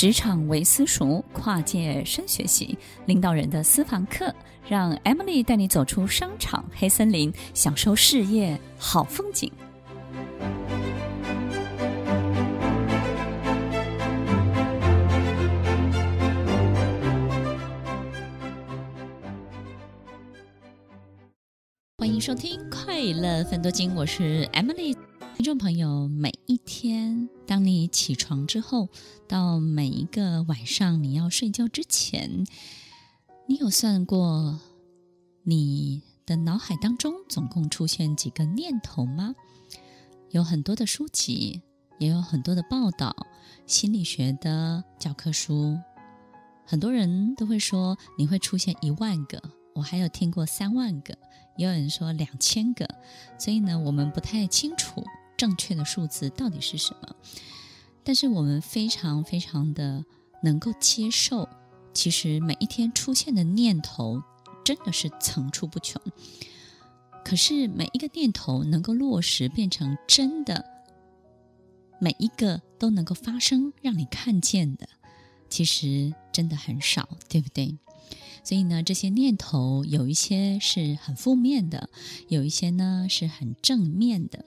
职场为私塾，跨界深学习，领导人的私房课，让 Emily 带你走出商场黑森林，享受事业好风景。欢迎收听《快乐分多金》，我是 Emily。听众朋友，每一天，当你起床之后，到每一个晚上你要睡觉之前，你有算过你的脑海当中总共出现几个念头吗？有很多的书籍，也有很多的报道，心理学的教科书，很多人都会说你会出现一万个，我还有听过三万个，也有人说两千个，所以呢，我们不太清楚。正确的数字到底是什么？但是我们非常非常的能够接受，其实每一天出现的念头真的是层出不穷。可是每一个念头能够落实变成真的，每一个都能够发生让你看见的，其实真的很少，对不对？所以呢，这些念头有一些是很负面的，有一些呢是很正面的。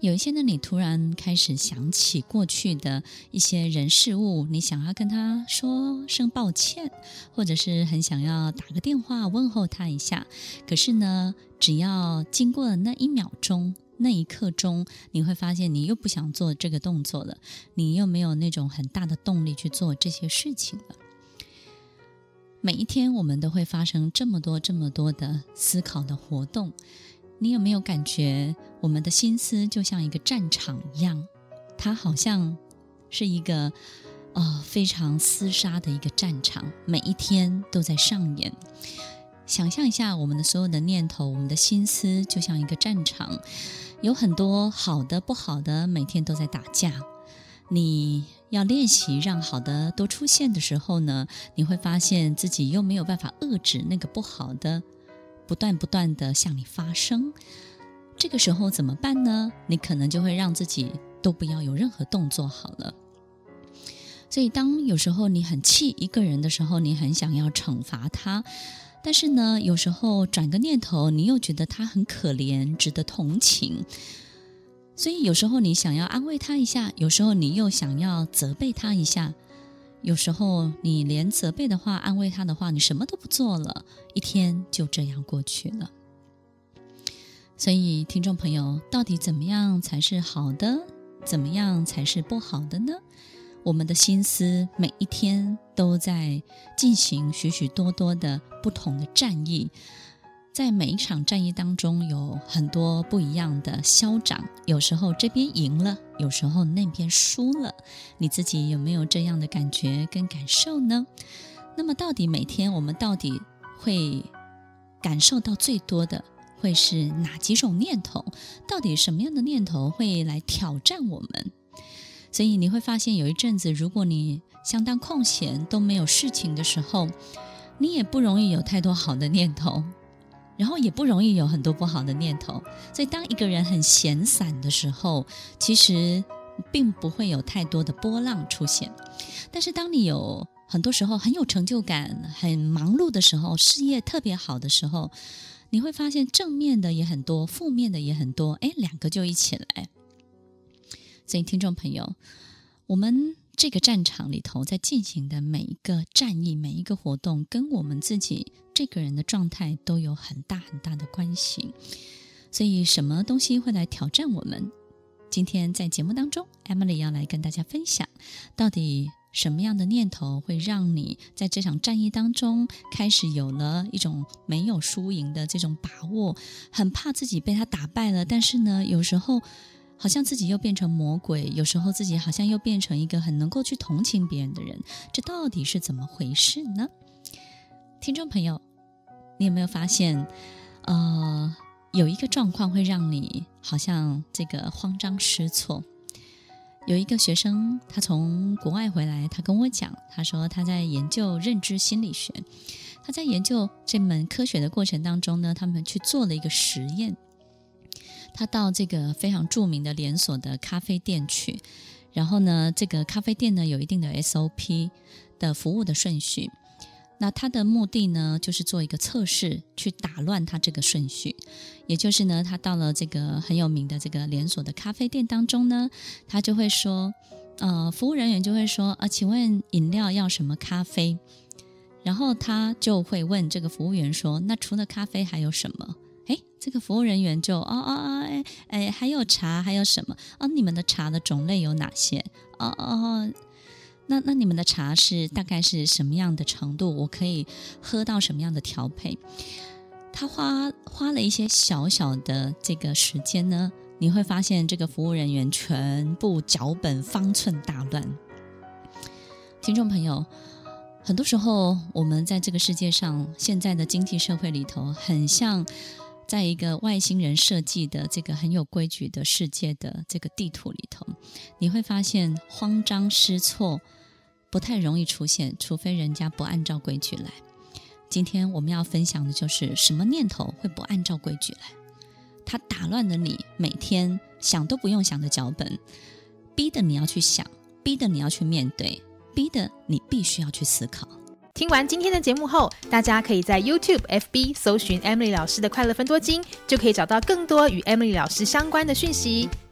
有一些呢，你突然开始想起过去的一些人事物，你想要跟他说声抱歉，或者是很想要打个电话问候他一下。可是呢，只要经过了那一秒钟、那一刻钟，你会发现你又不想做这个动作了，你又没有那种很大的动力去做这些事情了。每一天，我们都会发生这么多、这么多的思考的活动。你有没有感觉，我们的心思就像一个战场一样，它好像是一个呃非常厮杀的一个战场，每一天都在上演。想象一下，我们的所有的念头，我们的心思就像一个战场，有很多好的、不好的，每天都在打架。你要练习让好的多出现的时候呢，你会发现自己又没有办法遏制那个不好的。不断不断地向你发声，这个时候怎么办呢？你可能就会让自己都不要有任何动作好了。所以，当有时候你很气一个人的时候，你很想要惩罚他，但是呢，有时候转个念头，你又觉得他很可怜，值得同情。所以，有时候你想要安慰他一下，有时候你又想要责备他一下。有时候你连责备的话、安慰他的话，你什么都不做了，一天就这样过去了。所以，听众朋友，到底怎么样才是好的？怎么样才是不好的呢？我们的心思每一天都在进行许许多多的不同的战役。在每一场战役当中，有很多不一样的消长。有时候这边赢了，有时候那边输了。你自己有没有这样的感觉跟感受呢？那么，到底每天我们到底会感受到最多的会是哪几种念头？到底什么样的念头会来挑战我们？所以你会发现，有一阵子，如果你相当空闲都没有事情的时候，你也不容易有太多好的念头。然后也不容易有很多不好的念头，所以当一个人很闲散的时候，其实并不会有太多的波浪出现。但是当你有很多时候很有成就感、很忙碌的时候，事业特别好的时候，你会发现正面的也很多，负面的也很多，哎，两个就一起来。所以听众朋友，我们。这个战场里头在进行的每一个战役、每一个活动，跟我们自己这个人的状态都有很大很大的关系。所以，什么东西会来挑战我们？今天在节目当中，Emily 要来跟大家分享，到底什么样的念头会让你在这场战役当中开始有了一种没有输赢的这种把握，很怕自己被他打败了。但是呢，有时候。好像自己又变成魔鬼，有时候自己好像又变成一个很能够去同情别人的人，这到底是怎么回事呢？听众朋友，你有没有发现，呃，有一个状况会让你好像这个慌张失措？有一个学生，他从国外回来，他跟我讲，他说他在研究认知心理学，他在研究这门科学的过程当中呢，他们去做了一个实验。他到这个非常著名的连锁的咖啡店去，然后呢，这个咖啡店呢有一定的 SOP 的服务的顺序。那他的目的呢，就是做一个测试，去打乱他这个顺序。也就是呢，他到了这个很有名的这个连锁的咖啡店当中呢，他就会说，呃，服务人员就会说，呃，请问饮料要什么咖啡？然后他就会问这个服务员说，那除了咖啡还有什么？诶，这个服务人员就，哦哦哦，哎哎，还有茶，还有什么？哦，你们的茶的种类有哪些？哦哦哦。那那你们的茶是大概是什么样的程度？我可以喝到什么样的调配？他花花了一些小小的这个时间呢，你会发现这个服务人员全部脚本方寸大乱。听众朋友，很多时候我们在这个世界上，现在的经济社会里头，很像在一个外星人设计的这个很有规矩的世界的这个地图里头，你会发现慌张失措。不太容易出现，除非人家不按照规矩来。今天我们要分享的就是什么念头会不按照规矩来？它打乱了你每天想都不用想的脚本，逼得你要去想，逼得你要去面对，逼得你必须要去思考。听完今天的节目后，大家可以在 YouTube、FB 搜寻 Emily 老师的快乐分多金，就可以找到更多与 Emily 老师相关的讯息。